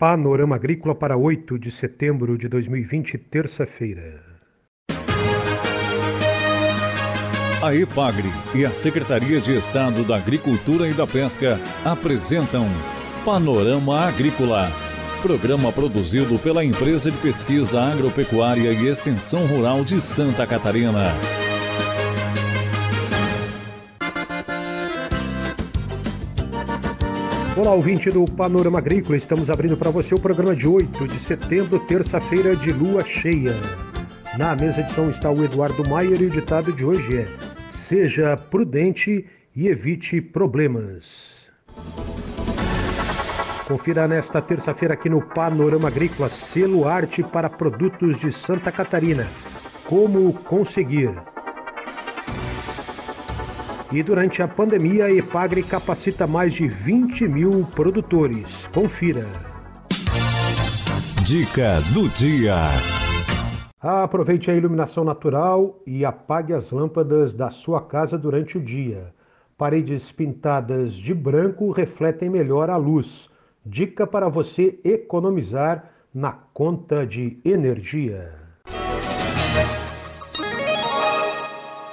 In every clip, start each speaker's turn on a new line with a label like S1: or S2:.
S1: Panorama Agrícola para 8 de setembro de 2020, terça-feira.
S2: A EPAGRE e a Secretaria de Estado da Agricultura e da Pesca apresentam Panorama Agrícola, programa produzido pela Empresa de Pesquisa Agropecuária e Extensão Rural de Santa Catarina.
S1: Olá, ouvinte do Panorama Agrícola. Estamos abrindo para você o programa de 8 de setembro, terça-feira de lua cheia. Na mesa de som está o Eduardo Maier e o ditado de hoje é: Seja prudente e evite problemas. Confira nesta terça-feira aqui no Panorama Agrícola selo arte para produtos de Santa Catarina. Como conseguir? E durante a pandemia, a Epagre capacita mais de 20 mil produtores. Confira.
S2: Dica do dia.
S1: Aproveite a iluminação natural e apague as lâmpadas da sua casa durante o dia. Paredes pintadas de branco refletem melhor a luz. Dica para você economizar na conta de energia.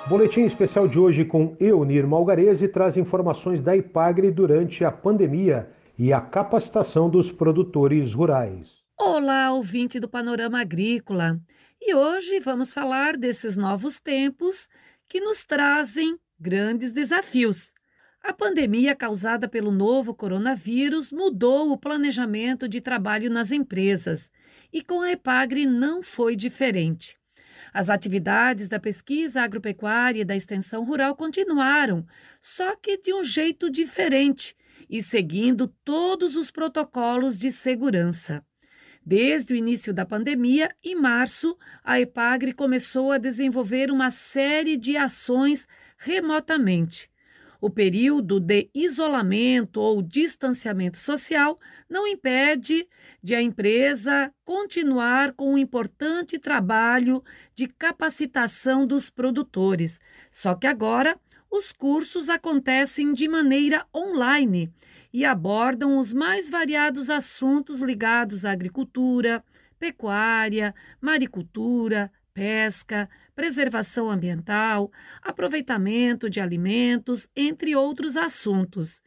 S1: Boletim especial de hoje com Eunir Malgarese traz informações da IPAGRE durante a pandemia e a capacitação dos produtores rurais.
S3: Olá, ouvinte do Panorama Agrícola. E hoje vamos falar desses novos tempos que nos trazem grandes desafios. A pandemia causada pelo novo coronavírus mudou o planejamento de trabalho nas empresas e com a EPAGRE não foi diferente. As atividades da pesquisa agropecuária e da extensão rural continuaram, só que de um jeito diferente e seguindo todos os protocolos de segurança. Desde o início da pandemia, em março, a EPAGRE começou a desenvolver uma série de ações remotamente. O período de isolamento ou distanciamento social não impede de a empresa continuar com um importante trabalho de capacitação dos produtores. Só que agora os cursos acontecem de maneira online e abordam os mais variados assuntos ligados à agricultura, pecuária, maricultura, pesca, preservação ambiental, aproveitamento de alimentos, entre outros assuntos.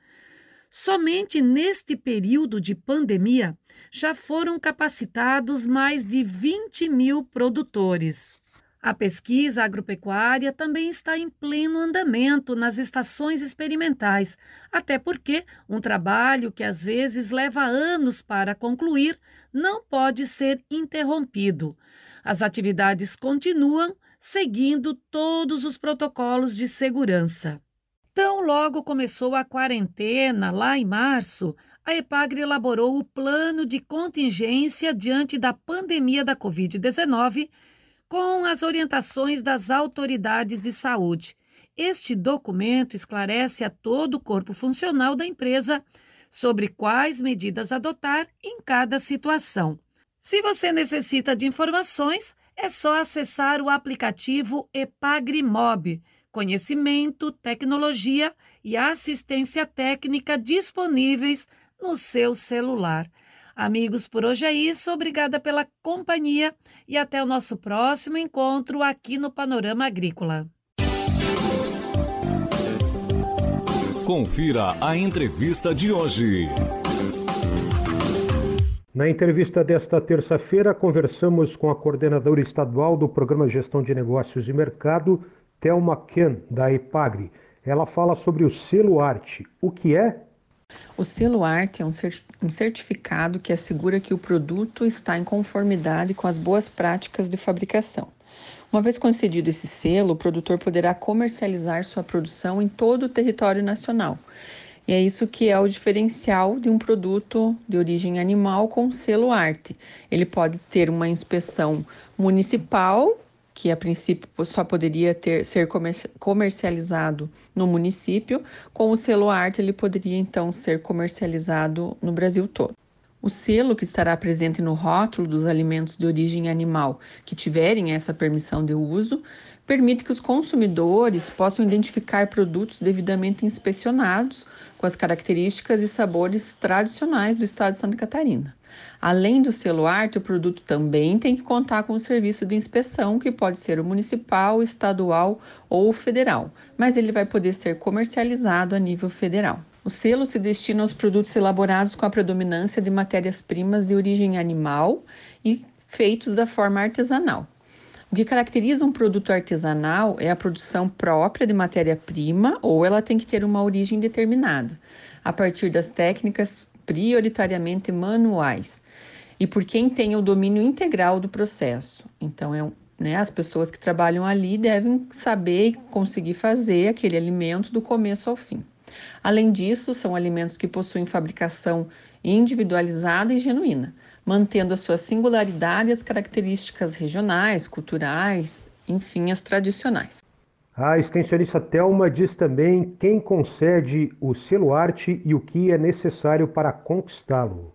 S3: Somente neste período de pandemia já foram capacitados mais de 20 mil produtores. A pesquisa agropecuária também está em pleno andamento nas estações experimentais, até porque um trabalho que às vezes leva anos para concluir não pode ser interrompido. As atividades continuam seguindo todos os protocolos de segurança. Tão logo começou a quarentena, lá em março, a EPAGRE elaborou o plano de contingência diante da pandemia da Covid-19 com as orientações das autoridades de saúde. Este documento esclarece a todo o corpo funcional da empresa sobre quais medidas adotar em cada situação. Se você necessita de informações, é só acessar o aplicativo Epagrimob, conhecimento, tecnologia e assistência técnica disponíveis no seu celular. Amigos, por hoje é isso. Obrigada pela companhia e até o nosso próximo encontro aqui no Panorama Agrícola.
S2: Confira a entrevista de hoje.
S1: Na entrevista desta terça-feira, conversamos com a coordenadora estadual do Programa Gestão de Negócios e Mercado, Thelma Ken, da EPAGRE. Ela fala sobre o selo arte. O que é?
S4: O selo arte é um certificado que assegura que o produto está em conformidade com as boas práticas de fabricação. Uma vez concedido esse selo, o produtor poderá comercializar sua produção em todo o território nacional e é isso que é o diferencial de um produto de origem animal com selo arte. Ele pode ter uma inspeção municipal, que a princípio só poderia ter, ser comercializado no município, com o selo arte ele poderia então ser comercializado no Brasil todo. O selo que estará presente no rótulo dos alimentos de origem animal que tiverem essa permissão de uso permite que os consumidores possam identificar produtos devidamente inspecionados com as características e sabores tradicionais do estado de Santa Catarina. Além do selo arte, o produto também tem que contar com o serviço de inspeção, que pode ser o municipal, estadual ou federal, mas ele vai poder ser comercializado a nível federal. O selo se destina aos produtos elaborados com a predominância de matérias-primas de origem animal e feitos da forma artesanal. O que caracteriza um produto artesanal é a produção própria de matéria-prima ou ela tem que ter uma origem determinada, a partir das técnicas prioritariamente manuais e por quem tem o domínio integral do processo. Então, é, né, as pessoas que trabalham ali devem saber e conseguir fazer aquele alimento do começo ao fim. Além disso, são alimentos que possuem fabricação individualizada e genuína, mantendo a sua singularidade e as características regionais, culturais, enfim, as tradicionais.
S1: A extensionista Telma diz também quem concede o selo arte e o que é necessário para conquistá-lo.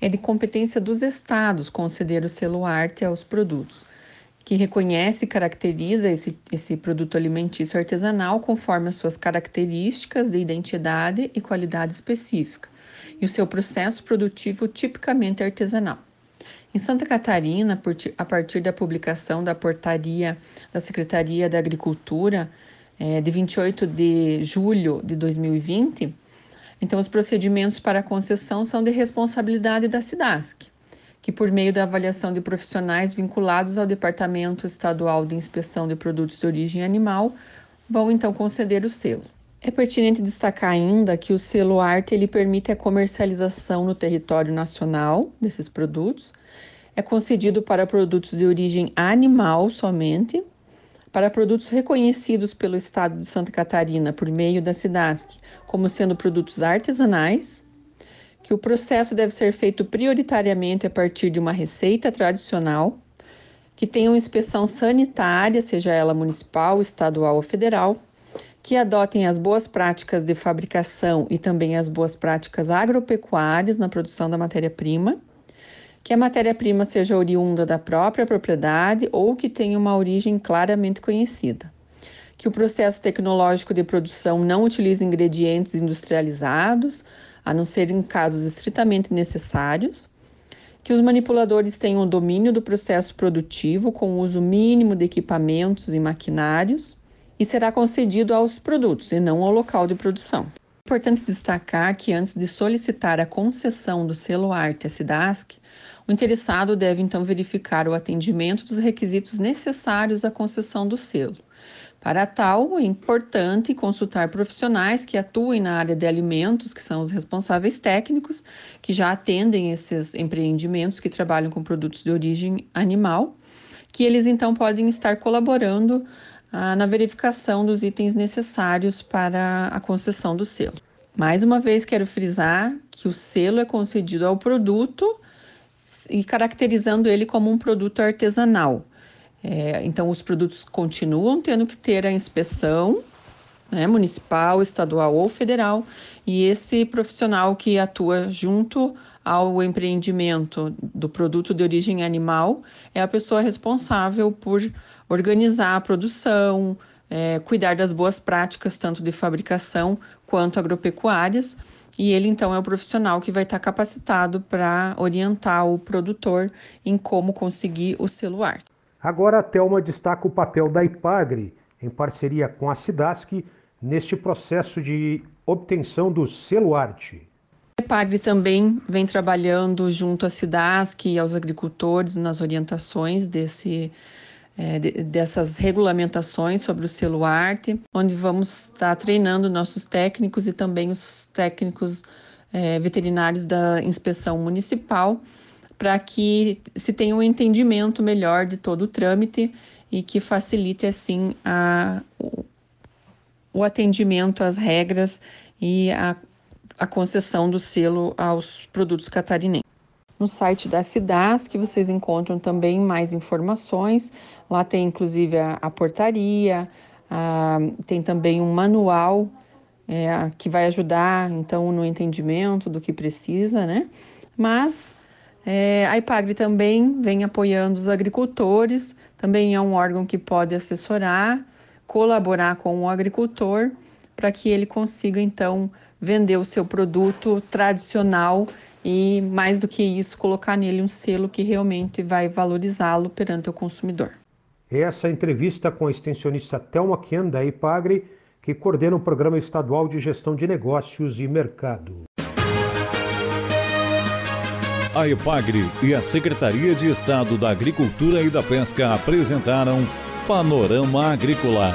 S4: É de competência dos estados conceder o selo arte aos produtos que reconhece e caracteriza esse, esse produto alimentício artesanal conforme as suas características de identidade e qualidade específica, e o seu processo produtivo tipicamente artesanal. Em Santa Catarina, a partir da publicação da portaria da Secretaria da Agricultura, é, de 28 de julho de 2020, então os procedimentos para concessão são de responsabilidade da SIDASC que, por meio da avaliação de profissionais vinculados ao Departamento Estadual de Inspeção de Produtos de Origem Animal, vão então conceder o selo. É pertinente destacar ainda que o selo arte ele permite a comercialização no território nacional desses produtos. É concedido para produtos de origem animal somente, para produtos reconhecidos pelo Estado de Santa Catarina por meio da SIDASC como sendo produtos artesanais que o processo deve ser feito prioritariamente a partir de uma receita tradicional, que tenha uma inspeção sanitária, seja ela municipal, estadual ou federal, que adotem as boas práticas de fabricação e também as boas práticas agropecuárias na produção da matéria-prima, que a matéria-prima seja oriunda da própria propriedade ou que tenha uma origem claramente conhecida, que o processo tecnológico de produção não utilize ingredientes industrializados a não ser em casos estritamente necessários, que os manipuladores tenham o domínio do processo produtivo com o uso mínimo de equipamentos e maquinários e será concedido aos produtos e não ao local de produção. É importante destacar que antes de solicitar a concessão do selo arte à SIDASC, o interessado deve então verificar o atendimento dos requisitos necessários à concessão do selo. Para tal, é importante consultar profissionais que atuem na área de alimentos, que são os responsáveis técnicos, que já atendem esses empreendimentos que trabalham com produtos de origem animal, que eles então podem estar colaborando ah, na verificação dos itens necessários para a concessão do selo. Mais uma vez, quero frisar que o selo é concedido ao produto e caracterizando ele como um produto artesanal é, então, os produtos continuam tendo que ter a inspeção né, municipal, estadual ou federal, e esse profissional que atua junto ao empreendimento do produto de origem animal é a pessoa responsável por organizar a produção, é, cuidar das boas práticas, tanto de fabricação quanto agropecuárias. E ele então é o profissional que vai estar capacitado para orientar o produtor em como conseguir o arte.
S1: Agora a Thelma destaca o papel da IPAGRE, em parceria com a SIDASC, neste processo de obtenção do selo
S4: IPAGRE também vem trabalhando junto à SIDASC e aos agricultores nas orientações desse, é, de, dessas regulamentações sobre o selo arte, onde vamos estar treinando nossos técnicos e também os técnicos é, veterinários da inspeção municipal para que se tenha um entendimento melhor de todo o trâmite e que facilite assim a, o, o atendimento às regras e a, a concessão do selo aos produtos catarinenses. No site da Cidas, que vocês encontram também mais informações. Lá tem inclusive a, a portaria, a, tem também um manual é, que vai ajudar então no entendimento do que precisa, né? Mas é, a IPAGRE também vem apoiando os agricultores, também é um órgão que pode assessorar, colaborar com o agricultor para que ele consiga então vender o seu produto tradicional e, mais do que isso, colocar nele um selo que realmente vai valorizá-lo perante o consumidor.
S1: Essa entrevista com a extensionista Thelma Kian, da IPAGRE, que coordena o Programa Estadual de Gestão de Negócios e Mercado.
S2: A EPAGRE e a Secretaria de Estado da Agricultura e da Pesca apresentaram Panorama Agrícola,